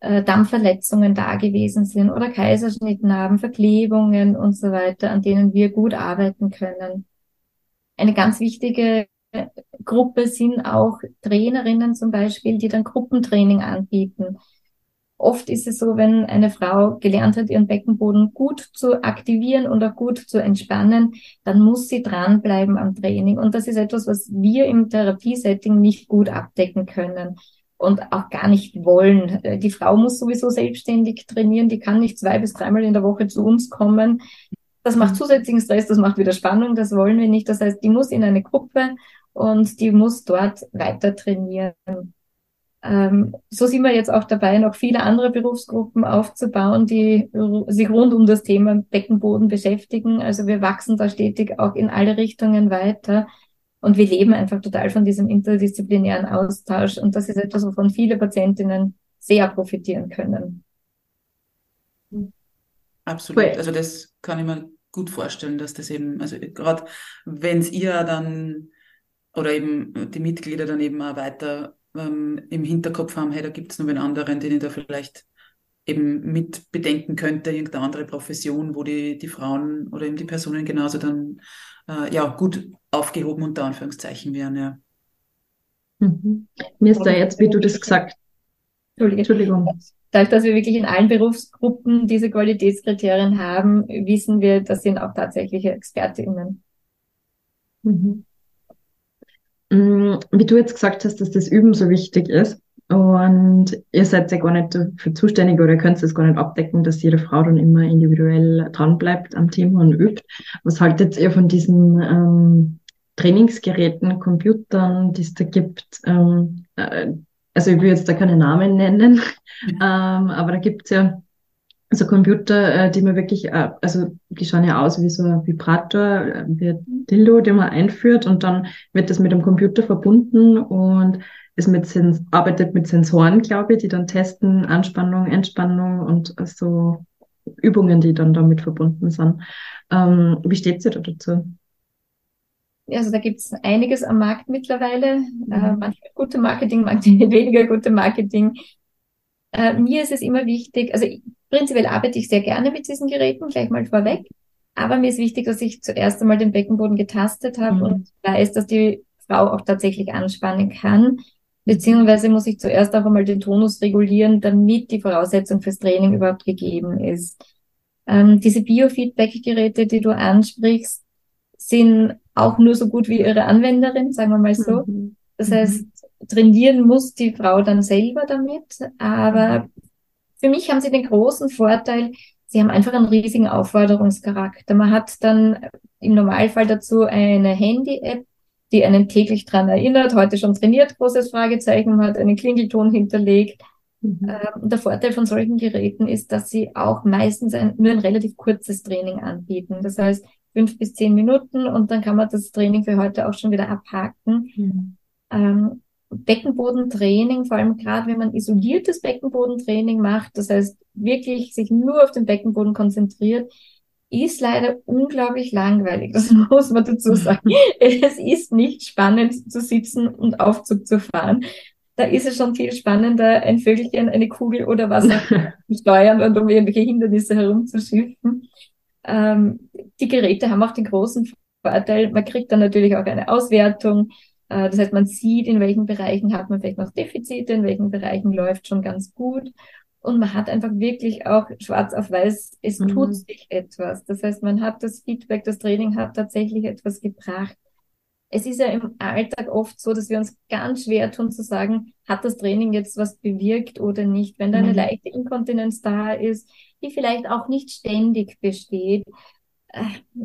äh, Dampfverletzungen da gewesen sind oder Kaiserschnittnarben, Verklebungen und so weiter, an denen wir gut arbeiten können. Eine ganz wichtige Gruppe sind auch Trainerinnen zum Beispiel, die dann Gruppentraining anbieten. Oft ist es so, wenn eine Frau gelernt hat, ihren Beckenboden gut zu aktivieren und auch gut zu entspannen, dann muss sie dranbleiben am Training. Und das ist etwas, was wir im Therapiesetting nicht gut abdecken können und auch gar nicht wollen. Die Frau muss sowieso selbstständig trainieren, die kann nicht zwei bis dreimal in der Woche zu uns kommen. Das macht zusätzlichen Stress, das macht wieder Spannung, das wollen wir nicht. Das heißt, die muss in eine Gruppe und die muss dort weiter trainieren. Ähm, so sind wir jetzt auch dabei, noch viele andere Berufsgruppen aufzubauen, die sich rund um das Thema Beckenboden beschäftigen. Also wir wachsen da stetig auch in alle Richtungen weiter. Und wir leben einfach total von diesem interdisziplinären Austausch. Und das ist etwas, wovon viele Patientinnen sehr profitieren können. Absolut. Also das kann ich mir gut vorstellen, dass das eben, also gerade wenn es ihr dann oder eben die Mitglieder dann eben auch weiter ähm, im Hinterkopf haben, hey, da gibt es noch einen anderen, den ich da vielleicht eben mit bedenken könnte, irgendeine andere Profession, wo die, die Frauen oder eben die Personen genauso dann äh, ja gut aufgehoben unter Anführungszeichen wären, ja. Mhm. Mir ist da jetzt, wie du das gesagt Entschuldigung. Entschuldigung. Dadurch, dass wir wirklich in allen Berufsgruppen diese Qualitätskriterien haben, wissen wir, das sind auch tatsächliche ExpertInnen. Mhm. Mm, wie du jetzt gesagt hast, dass das Üben so wichtig ist und ihr seid ja gar nicht dafür zuständig oder könnt es gar nicht abdecken, dass jede Frau dann immer individuell dranbleibt am Thema und übt. Was haltet ihr von diesen ähm, Trainingsgeräten, Computern, die es da gibt? Ähm, äh, also ich will jetzt da keine Namen nennen, ähm, aber da gibt's ja so Computer, äh, die man wirklich, äh, also die schauen ja aus wie so ein Vibrator, äh, wie ein Dildo, den man einführt und dann wird das mit dem Computer verbunden und ist mit Sens arbeitet mit Sensoren, glaube ich, die dann testen Anspannung, Entspannung und so Übungen, die dann damit verbunden sind. Ähm, wie steht ihr da dazu? Also da gibt es einiges am Markt mittlerweile. Mhm. Äh, manche gute Marketing, <laughs> manche weniger gute Marketing. Äh, mir ist es immer wichtig, also prinzipiell arbeite ich sehr gerne mit diesen Geräten, gleich mal vorweg. Aber mir ist wichtig, dass ich zuerst einmal den Beckenboden getastet habe mhm. und weiß, dass die Frau auch tatsächlich anspannen kann. Beziehungsweise muss ich zuerst auch einmal den Tonus regulieren, damit die Voraussetzung fürs Training überhaupt gegeben ist. Ähm, diese Biofeedback-Geräte, die du ansprichst, sind auch nur so gut wie ihre Anwenderin, sagen wir mal so. Mhm. Das heißt, trainieren muss die Frau dann selber damit, aber für mich haben sie den großen Vorteil, sie haben einfach einen riesigen Aufforderungscharakter. Man hat dann im Normalfall dazu eine Handy-App, die einen täglich dran erinnert, heute schon trainiert, großes Fragezeichen, man hat einen Klingelton hinterlegt. Mhm. Ähm, der Vorteil von solchen Geräten ist, dass sie auch meistens ein, nur ein relativ kurzes Training anbieten. Das heißt, fünf bis zehn Minuten und dann kann man das Training für heute auch schon wieder abhaken. Mhm. Ähm, Beckenbodentraining, vor allem gerade wenn man isoliertes Beckenbodentraining macht, das heißt wirklich sich nur auf den Beckenboden konzentriert, ist leider unglaublich langweilig. Das <laughs> muss man dazu sagen. Es ist nicht spannend zu sitzen und Aufzug zu fahren. Da ist es schon viel spannender, ein Vögelchen, eine Kugel oder was <laughs> zu steuern und um irgendwelche Hindernisse herumzuschiffen. Ähm, die Geräte haben auch den großen Vorteil, man kriegt dann natürlich auch eine Auswertung. Äh, das heißt, man sieht, in welchen Bereichen hat man vielleicht noch Defizite, in welchen Bereichen läuft schon ganz gut. Und man hat einfach wirklich auch schwarz auf weiß, es mhm. tut sich etwas. Das heißt, man hat das Feedback, das Training hat tatsächlich etwas gebracht. Es ist ja im Alltag oft so, dass wir uns ganz schwer tun zu sagen, hat das Training jetzt was bewirkt oder nicht. Wenn da eine mhm. leichte Inkontinenz da ist, die vielleicht auch nicht ständig besteht,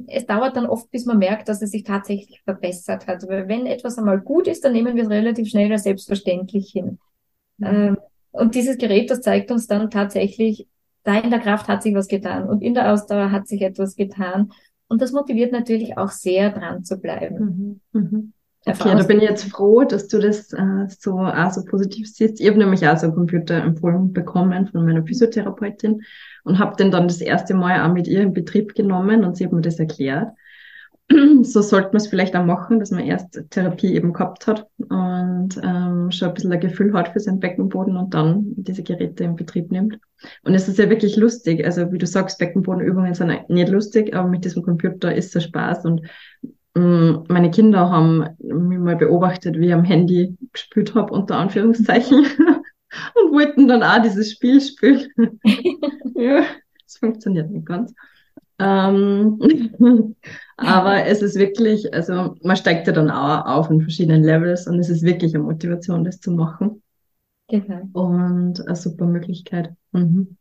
es dauert dann oft, bis man merkt, dass es sich tatsächlich verbessert hat. Weil wenn etwas einmal gut ist, dann nehmen wir es relativ schnell als selbstverständlich hin. Mhm. Ähm, und dieses Gerät, das zeigt uns dann tatsächlich, da in der Kraft hat sich was getan und in der Ausdauer hat sich etwas getan. Und das motiviert natürlich auch sehr, dran zu bleiben. Mhm. Mhm. Okay, da bin ich jetzt froh, dass du das äh, so auch so positiv siehst. Ich habe nämlich auch so einen Computer empfohlen bekommen von meiner Physiotherapeutin und habe den dann das erste Mal auch mit ihr in Betrieb genommen und sie hat mir das erklärt. <clears throat> so sollte man es vielleicht auch machen, dass man erst Therapie eben gehabt hat und ähm, schon ein bisschen ein Gefühl hat für seinen Beckenboden und dann diese Geräte in Betrieb nimmt. Und es ist ja wirklich lustig. Also wie du sagst, Beckenbodenübungen sind nicht lustig, aber mit diesem Computer ist es Spaß. Und meine Kinder haben mich mal beobachtet, wie ich am Handy gespielt habe, unter Anführungszeichen, <laughs> und wollten dann auch dieses Spiel spielen. <laughs> ja, es funktioniert nicht ganz. Ähm, <laughs> aber es ist wirklich, also man steigt ja dann auch auf in verschiedenen Levels und es ist wirklich eine Motivation, das zu machen. Genau. Und eine super Möglichkeit. Mhm.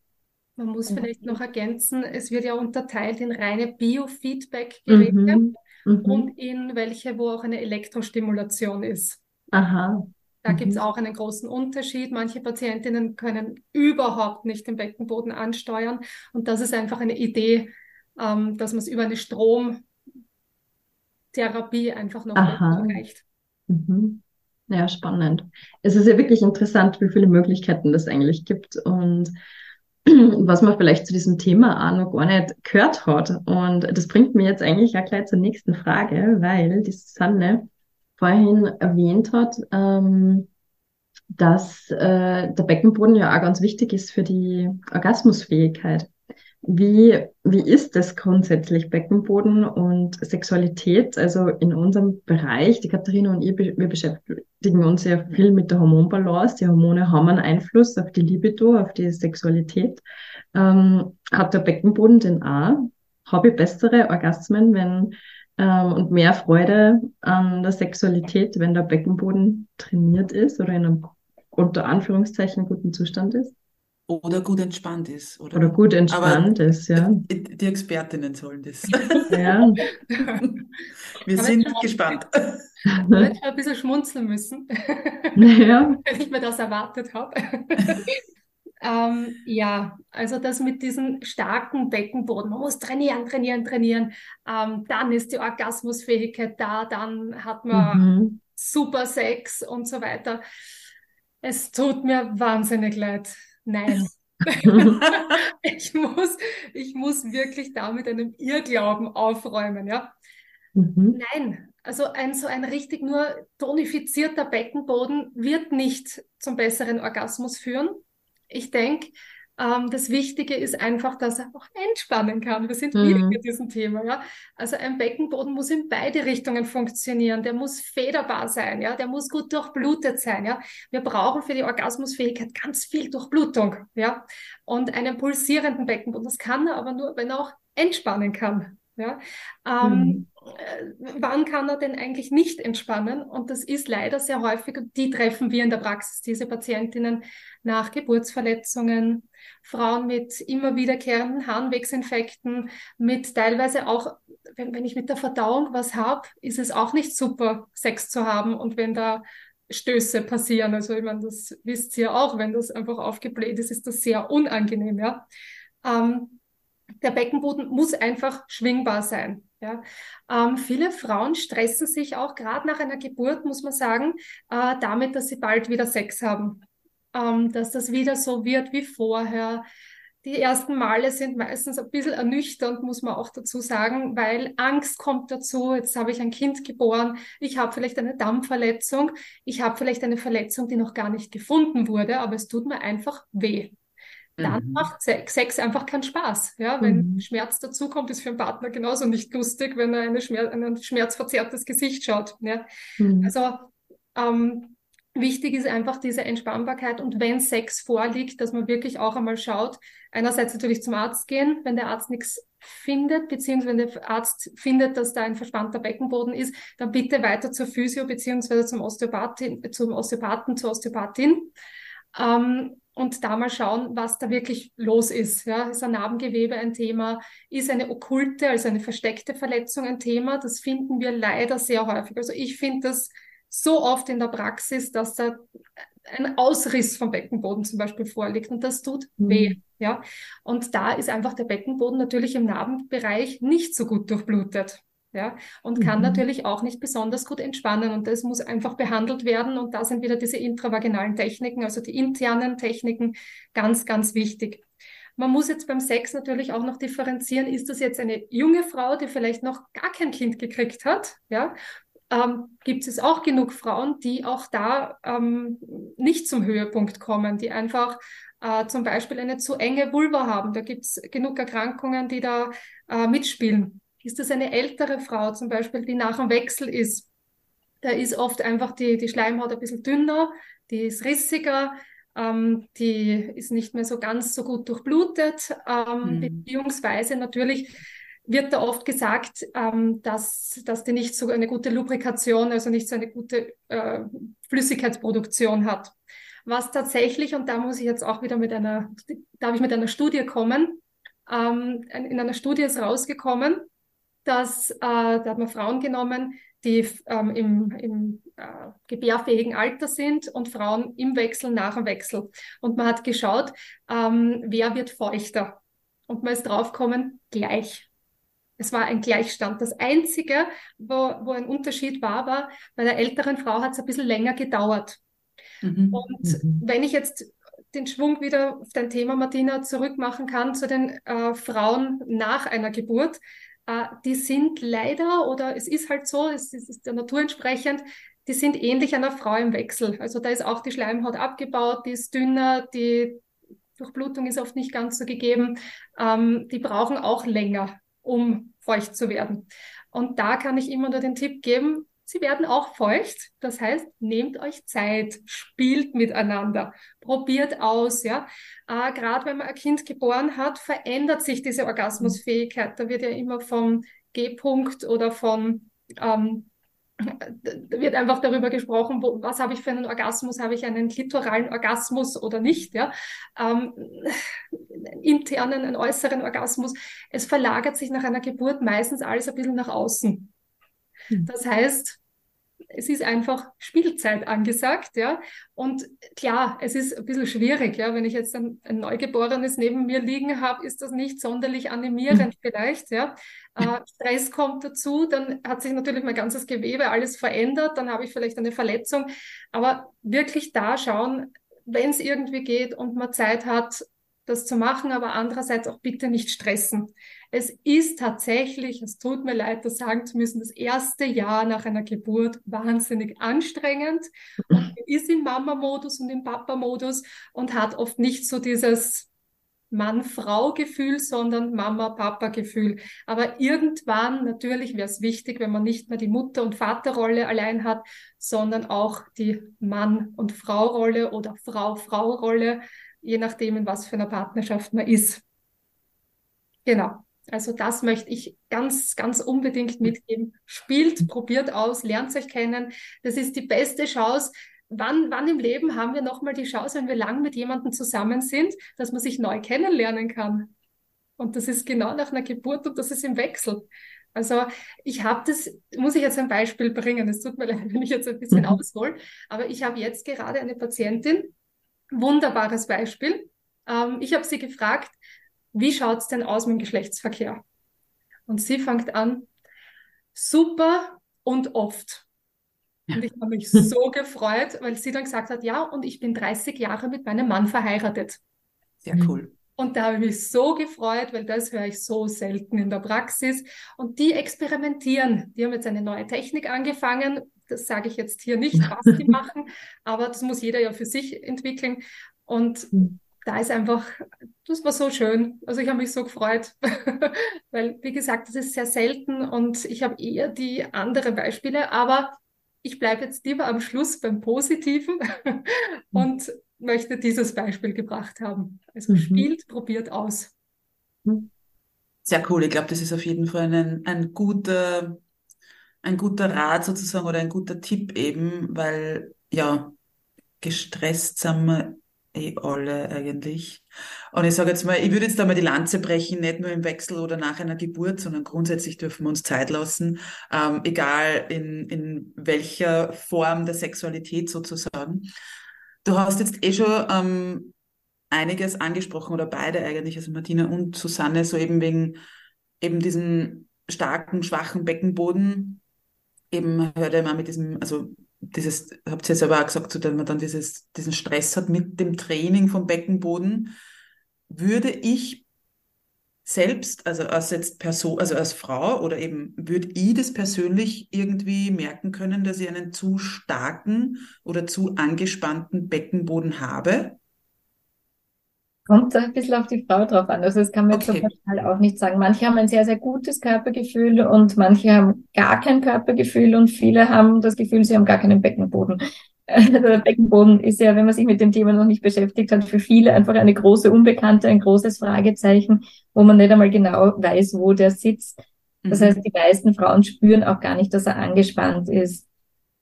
Man muss vielleicht noch ergänzen, es wird ja unterteilt in reine Biofeedback-Geräte mhm. Mhm. und in welche, wo auch eine Elektrostimulation ist. Aha. Da mhm. gibt es auch einen großen Unterschied. Manche Patientinnen können überhaupt nicht den Beckenboden ansteuern. Und das ist einfach eine Idee, ähm, dass man es über eine Stromtherapie einfach noch erreicht. Mhm. Ja, spannend. Es ist ja wirklich interessant, wie viele Möglichkeiten das eigentlich gibt und was man vielleicht zu diesem Thema auch noch gar nicht gehört hat. Und das bringt mir jetzt eigentlich auch gleich zur nächsten Frage, weil die Susanne vorhin erwähnt hat, ähm, dass äh, der Beckenboden ja auch ganz wichtig ist für die Orgasmusfähigkeit. Wie, wie ist das grundsätzlich Beckenboden und Sexualität? Also in unserem Bereich, die Katharina und ich, wir beschäftigen uns ja viel mit der Hormonbalance. Die Hormone haben einen Einfluss auf die Libido, auf die Sexualität. Ähm, hat der Beckenboden den auch? Habe ich bessere Orgasmen, wenn ähm, und mehr Freude an der Sexualität, wenn der Beckenboden trainiert ist oder in einem unter Anführungszeichen guten Zustand ist? Oder gut entspannt ist. Oder, oder gut entspannt Aber ist, ja. Die Expertinnen sollen das. Ja. <laughs> Wir sind gespannt. <laughs> Ich werde ein bisschen schmunzeln müssen, <laughs> ja. wenn ich mir das erwartet habe. ähm, ja, also das mit diesem starken Beckenboden, man muss trainieren, trainieren, trainieren, ähm, dann ist die Orgasmusfähigkeit da, dann hat man mhm. super Sex und so weiter. Es tut mir wahnsinnig leid. Nein. <laughs> ich, muss, ich muss wirklich da mit einem Irrglauben aufräumen, ja. Mhm. Nein, also ein so ein richtig nur tonifizierter Beckenboden wird nicht zum besseren Orgasmus führen. Ich denke, ähm, das Wichtige ist einfach, dass er auch entspannen kann. Wir sind mhm. wieder mit diesem Thema. Ja? Also ein Beckenboden muss in beide Richtungen funktionieren. Der muss federbar sein. Ja? Der muss gut durchblutet sein. Ja? Wir brauchen für die Orgasmusfähigkeit ganz viel Durchblutung. Ja? Und einen pulsierenden Beckenboden. Das kann er aber nur, wenn er auch entspannen kann. Ja? Ähm, mhm. Äh, wann kann er denn eigentlich nicht entspannen? Und das ist leider sehr häufig, die treffen wir in der Praxis, diese Patientinnen nach Geburtsverletzungen, Frauen mit immer wiederkehrenden Harnwegsinfekten, mit teilweise auch, wenn, wenn ich mit der Verdauung was habe, ist es auch nicht super, Sex zu haben. Und wenn da Stöße passieren, also ich meine, das wisst ihr auch, wenn das einfach aufgebläht ist, ist das sehr unangenehm, ja. Ähm, der Beckenboden muss einfach schwingbar sein. Ja. Ähm, viele Frauen stressen sich auch gerade nach einer Geburt, muss man sagen, äh, damit, dass sie bald wieder Sex haben ähm, dass das wieder so wird wie vorher. Die ersten Male sind meistens ein bisschen ernüchternd, muss man auch dazu sagen, weil Angst kommt dazu. Jetzt habe ich ein Kind geboren, ich habe vielleicht eine Dammverletzung, ich habe vielleicht eine Verletzung, die noch gar nicht gefunden wurde, aber es tut mir einfach weh dann mhm. macht Sex einfach keinen Spaß. Ja, wenn mhm. Schmerz dazukommt, ist für einen Partner genauso nicht lustig, wenn er eine Schmerz, ein schmerzverzerrtes Gesicht schaut. Ja? Mhm. Also ähm, Wichtig ist einfach diese Entspannbarkeit und wenn Sex vorliegt, dass man wirklich auch einmal schaut, einerseits natürlich zum Arzt gehen, wenn der Arzt nichts findet, beziehungsweise wenn der Arzt findet, dass da ein verspannter Beckenboden ist, dann bitte weiter zur Physio, beziehungsweise zum Osteopathin, zum Osteopathen, zur Osteopathin. Ähm, und da mal schauen, was da wirklich los ist. Ja, ist ein Narbengewebe ein Thema? Ist eine okkulte, also eine versteckte Verletzung ein Thema? Das finden wir leider sehr häufig. Also ich finde das so oft in der Praxis, dass da ein Ausriss vom Beckenboden zum Beispiel vorliegt und das tut mhm. weh. Ja, und da ist einfach der Beckenboden natürlich im Narbenbereich nicht so gut durchblutet. Ja, und kann mhm. natürlich auch nicht besonders gut entspannen und das muss einfach behandelt werden und da sind wieder diese intravaginalen Techniken, also die internen Techniken ganz, ganz wichtig. Man muss jetzt beim Sex natürlich auch noch differenzieren, ist das jetzt eine junge Frau, die vielleicht noch gar kein Kind gekriegt hat, ja, ähm, gibt es auch genug Frauen, die auch da ähm, nicht zum Höhepunkt kommen, die einfach äh, zum Beispiel eine zu enge Vulva haben. Da gibt es genug Erkrankungen, die da äh, mitspielen. Ist das eine ältere Frau zum Beispiel, die nach dem Wechsel ist? Da ist oft einfach die, die Schleimhaut ein bisschen dünner, die ist rissiger, ähm, die ist nicht mehr so ganz so gut durchblutet, ähm, mhm. beziehungsweise natürlich wird da oft gesagt, ähm, dass, dass die nicht so eine gute Lubrikation, also nicht so eine gute äh, Flüssigkeitsproduktion hat. Was tatsächlich, und da muss ich jetzt auch wieder mit einer, darf ich mit einer Studie kommen, ähm, in einer Studie ist rausgekommen, dass, äh, da hat man Frauen genommen, die ähm, im, im äh, gebärfähigen Alter sind und Frauen im Wechsel, nach dem Wechsel. Und man hat geschaut, ähm, wer wird feuchter. Und man ist draufgekommen, gleich. Es war ein Gleichstand. Das Einzige, wo, wo ein Unterschied war, war, bei der älteren Frau hat es ein bisschen länger gedauert. Mhm. Und mhm. wenn ich jetzt den Schwung wieder auf dein Thema, Martina, zurückmachen kann zu den äh, Frauen nach einer Geburt, äh, die sind leider, oder es ist halt so, es, es ist der Natur entsprechend, die sind ähnlich einer Frau im Wechsel. Also da ist auch die Schleimhaut abgebaut, die ist dünner, die Durchblutung ist oft nicht ganz so gegeben. Ähm, die brauchen auch länger, um feucht zu werden. Und da kann ich immer nur den Tipp geben, sie werden auch feucht. Das heißt, nehmt euch Zeit, spielt miteinander, probiert aus, ja. Äh, Gerade wenn man ein Kind geboren hat, verändert sich diese Orgasmusfähigkeit. Da wird ja immer vom G-Punkt oder von ähm, wird einfach darüber gesprochen, wo, was habe ich für einen Orgasmus, habe ich einen klitoralen Orgasmus oder nicht, ja, ähm, einen internen, einen äußeren Orgasmus. Es verlagert sich nach einer Geburt meistens alles ein bisschen nach außen. Hm. Das heißt, es ist einfach Spielzeit angesagt, ja. Und klar, es ist ein bisschen schwierig, ja. Wenn ich jetzt ein, ein Neugeborenes neben mir liegen habe, ist das nicht sonderlich animierend mhm. vielleicht, ja. Äh, Stress kommt dazu, dann hat sich natürlich mein ganzes Gewebe alles verändert, dann habe ich vielleicht eine Verletzung. Aber wirklich da schauen, wenn es irgendwie geht und man Zeit hat, das zu machen, aber andererseits auch bitte nicht stressen. Es ist tatsächlich, es tut mir leid, das sagen zu müssen, das erste Jahr nach einer Geburt wahnsinnig anstrengend man ist im Mama-Modus und im Papa-Modus und hat oft nicht so dieses Mann-Frau-Gefühl, sondern Mama-Papa-Gefühl. Aber irgendwann natürlich wäre es wichtig, wenn man nicht mehr die Mutter- und Vaterrolle allein hat, sondern auch die Mann- und Frau-Rolle oder Frau-Frau-Rolle, je nachdem, in was für einer Partnerschaft man ist. Genau. Also das möchte ich ganz, ganz unbedingt mitgeben. Spielt, probiert aus, lernt euch kennen. Das ist die beste Chance. Wann, wann im Leben haben wir nochmal die Chance, wenn wir lang mit jemandem zusammen sind, dass man sich neu kennenlernen kann? Und das ist genau nach einer Geburt und das ist im Wechsel. Also ich habe das, muss ich jetzt ein Beispiel bringen. Es tut mir leid, wenn ich jetzt ein bisschen mhm. aushole, aber ich habe jetzt gerade eine Patientin, wunderbares Beispiel. Ähm, ich habe sie gefragt, wie schaut's denn aus mit dem Geschlechtsverkehr? Und sie fängt an, super und oft. Und ich habe mich <laughs> so gefreut, weil sie dann gesagt hat, ja, und ich bin 30 Jahre mit meinem Mann verheiratet. Sehr cool. Und da habe ich mich so gefreut, weil das höre ich so selten in der Praxis. Und die experimentieren. Die haben jetzt eine neue Technik angefangen. Das sage ich jetzt hier nicht, was die <laughs> machen, aber das muss jeder ja für sich entwickeln. Und hm da ist einfach, das war so schön. Also ich habe mich so gefreut, <laughs> weil, wie gesagt, das ist sehr selten und ich habe eher die anderen Beispiele, aber ich bleibe jetzt lieber am Schluss beim Positiven <laughs> und möchte dieses Beispiel gebracht haben. Also mhm. spielt, probiert aus. Sehr cool. Ich glaube, das ist auf jeden Fall ein, ein guter, ein guter Rat sozusagen oder ein guter Tipp eben, weil ja, gestresst sind wir eh alle eigentlich. Und ich sage jetzt mal, ich würde jetzt da mal die Lanze brechen, nicht nur im Wechsel oder nach einer Geburt, sondern grundsätzlich dürfen wir uns Zeit lassen, ähm, egal in, in welcher Form der Sexualität sozusagen. Du hast jetzt eh schon ähm, einiges angesprochen oder beide eigentlich, also Martina und Susanne, so eben wegen eben diesem starken, schwachen Beckenboden. Eben hört er mal mit diesem, also dieses, habt ihr jetzt aber auch gesagt, so, dass man dann dieses, diesen Stress hat mit dem Training vom Beckenboden. würde ich selbst, also als jetzt Person, also als Frau oder eben, würde ich das persönlich irgendwie merken können, dass ich einen zu starken oder zu angespannten Beckenboden habe? Kommt ein bisschen auf die Frau drauf an. Also das kann man okay. jetzt so pauschal auch nicht sagen. Manche haben ein sehr, sehr gutes Körpergefühl und manche haben gar kein Körpergefühl und viele haben das Gefühl, sie haben gar keinen Beckenboden. <laughs> Der Beckenboden ist ja, wenn man sich mit dem Thema noch nicht beschäftigt hat, für viele einfach eine große Unbekannte, ein großes Fragezeichen, wo man nicht einmal genau weiß, wo der sitzt. Das mhm. heißt, die meisten Frauen spüren auch gar nicht, dass er angespannt ist.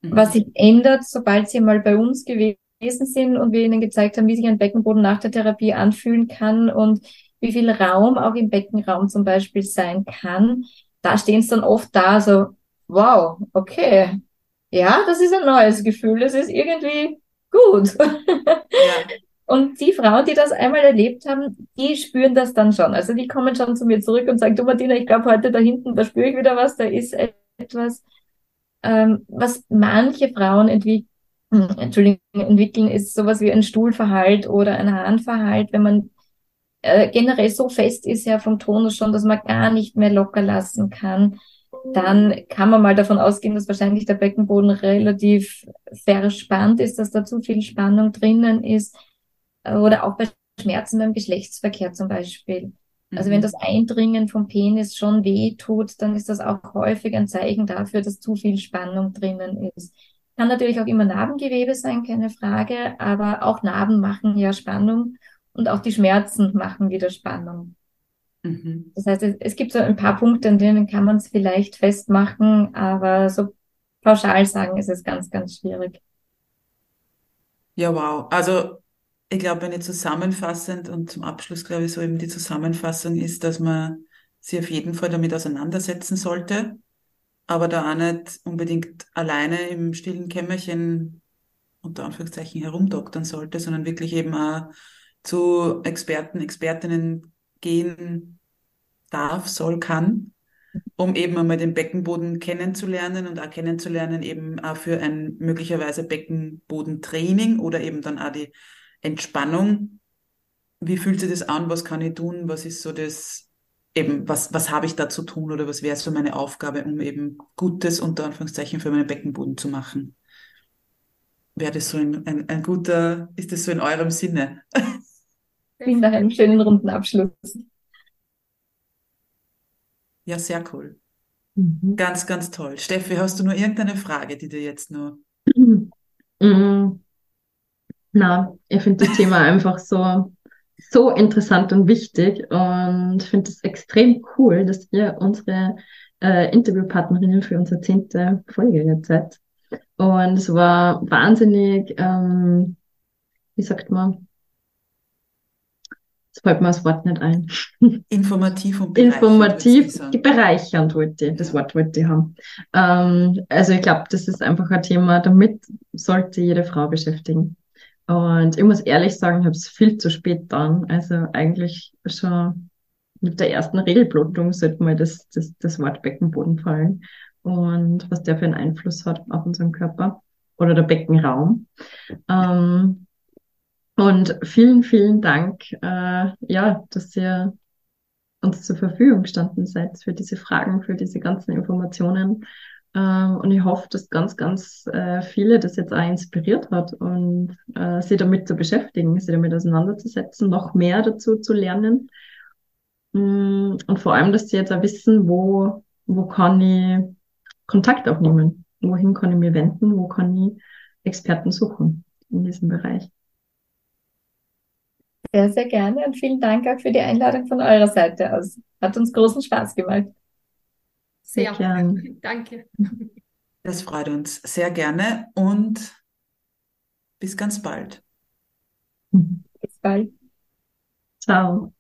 Mhm. Was sich ändert, sobald sie mal bei uns gewesen gewesen sind und wir ihnen gezeigt haben, wie sich ein Beckenboden nach der Therapie anfühlen kann und wie viel Raum auch im Beckenraum zum Beispiel sein kann, da stehen es dann oft da so, wow, okay, ja, das ist ein neues Gefühl, das ist irgendwie gut. Ja. <laughs> Und die Frauen, die das einmal erlebt haben, die spüren das dann schon. Also die kommen schon zu mir zurück und sagen, du Martina, ich glaube heute da hinten, da spüre ich wieder was, da ist etwas, ähm, was manche Frauen entwickeln Entschuldigung, entwickeln, ist sowas wie ein Stuhlverhalt oder ein Harnverhalt, wenn man äh, generell so fest ist ja vom Tonus schon, dass man gar nicht mehr locker lassen kann, dann kann man mal davon ausgehen, dass wahrscheinlich der Beckenboden relativ verspannt ist, dass da zu viel Spannung drinnen ist äh, oder auch bei Schmerzen beim Geschlechtsverkehr zum Beispiel. Also wenn mhm. das Eindringen vom Penis schon weh tut, dann ist das auch häufig ein Zeichen dafür, dass zu viel Spannung drinnen ist. Kann natürlich auch immer Narbengewebe sein, keine Frage, aber auch Narben machen ja Spannung und auch die Schmerzen machen wieder Spannung. Mhm. Das heißt, es, es, gibt so ein paar Punkte, an denen kann man es vielleicht festmachen, aber so pauschal sagen ist es ganz, ganz schwierig. Ja, wow. Also ich glaube, wenn ich zusammenfassend und zum Abschluss glaube ich so eben die Zusammenfassung ist, dass man sich auf jeden Fall damit auseinandersetzen sollte aber da auch nicht unbedingt alleine im stillen Kämmerchen unter Anführungszeichen herumdoktern sollte, sondern wirklich eben auch zu Experten, Expertinnen gehen darf, soll, kann, um eben einmal den Beckenboden kennenzulernen und auch kennenzulernen eben auch für ein möglicherweise Beckenbodentraining oder eben dann auch die Entspannung. Wie fühlt sich das an? Was kann ich tun? Was ist so das eben, was, was habe ich da zu tun oder was wäre so meine Aufgabe, um eben Gutes unter Anführungszeichen für meinen Beckenboden zu machen? Wäre das so ein, ein, ein guter, ist das so in eurem Sinne? Vielen Dank, einen schönen runden Abschluss. Ja, sehr cool. Mhm. Ganz, ganz toll. Steffi, hast du nur irgendeine Frage, die dir jetzt nur. Mhm. Na, ich finde das Thema einfach so so interessant und wichtig und finde es extrem cool, dass ihr unsere äh, Interviewpartnerinnen für unsere zehnte Folge jetzt seid. Und es war wahnsinnig, ähm, wie sagt man, jetzt fällt mir das Wort nicht ein. <laughs> Informativ und bereichernd. Informativ, bereichernd wollte ich, das Wort wollte ich haben. Ähm, also ich glaube, das ist einfach ein Thema, damit sollte jede Frau beschäftigen. Und ich muss ehrlich sagen, ich habe es viel zu spät dann. Also eigentlich schon mit der ersten Regelblutung sollte mal das, das, das Wort Beckenboden fallen und was der für einen Einfluss hat auf unseren Körper oder der Beckenraum. Ähm, und vielen, vielen Dank, äh, ja, dass ihr uns zur Verfügung gestanden seid für diese Fragen, für diese ganzen Informationen. Ähm, und ich hoffe, dass ganz, ganz äh, viele das jetzt auch inspiriert hat und äh, sie damit zu beschäftigen, sie damit auseinanderzusetzen, noch mehr dazu zu lernen. Mm, und vor allem, dass sie jetzt auch wissen, wo, wo kann ich Kontakt aufnehmen, wohin kann ich mir wenden, wo kann ich Experten suchen in diesem Bereich. Sehr, sehr gerne und vielen Dank auch für die Einladung von eurer Seite aus. Hat uns großen Spaß gemacht. Sehr, sehr gern. Danke. Das freut uns sehr gerne und bis ganz bald. Bis bald. Ciao.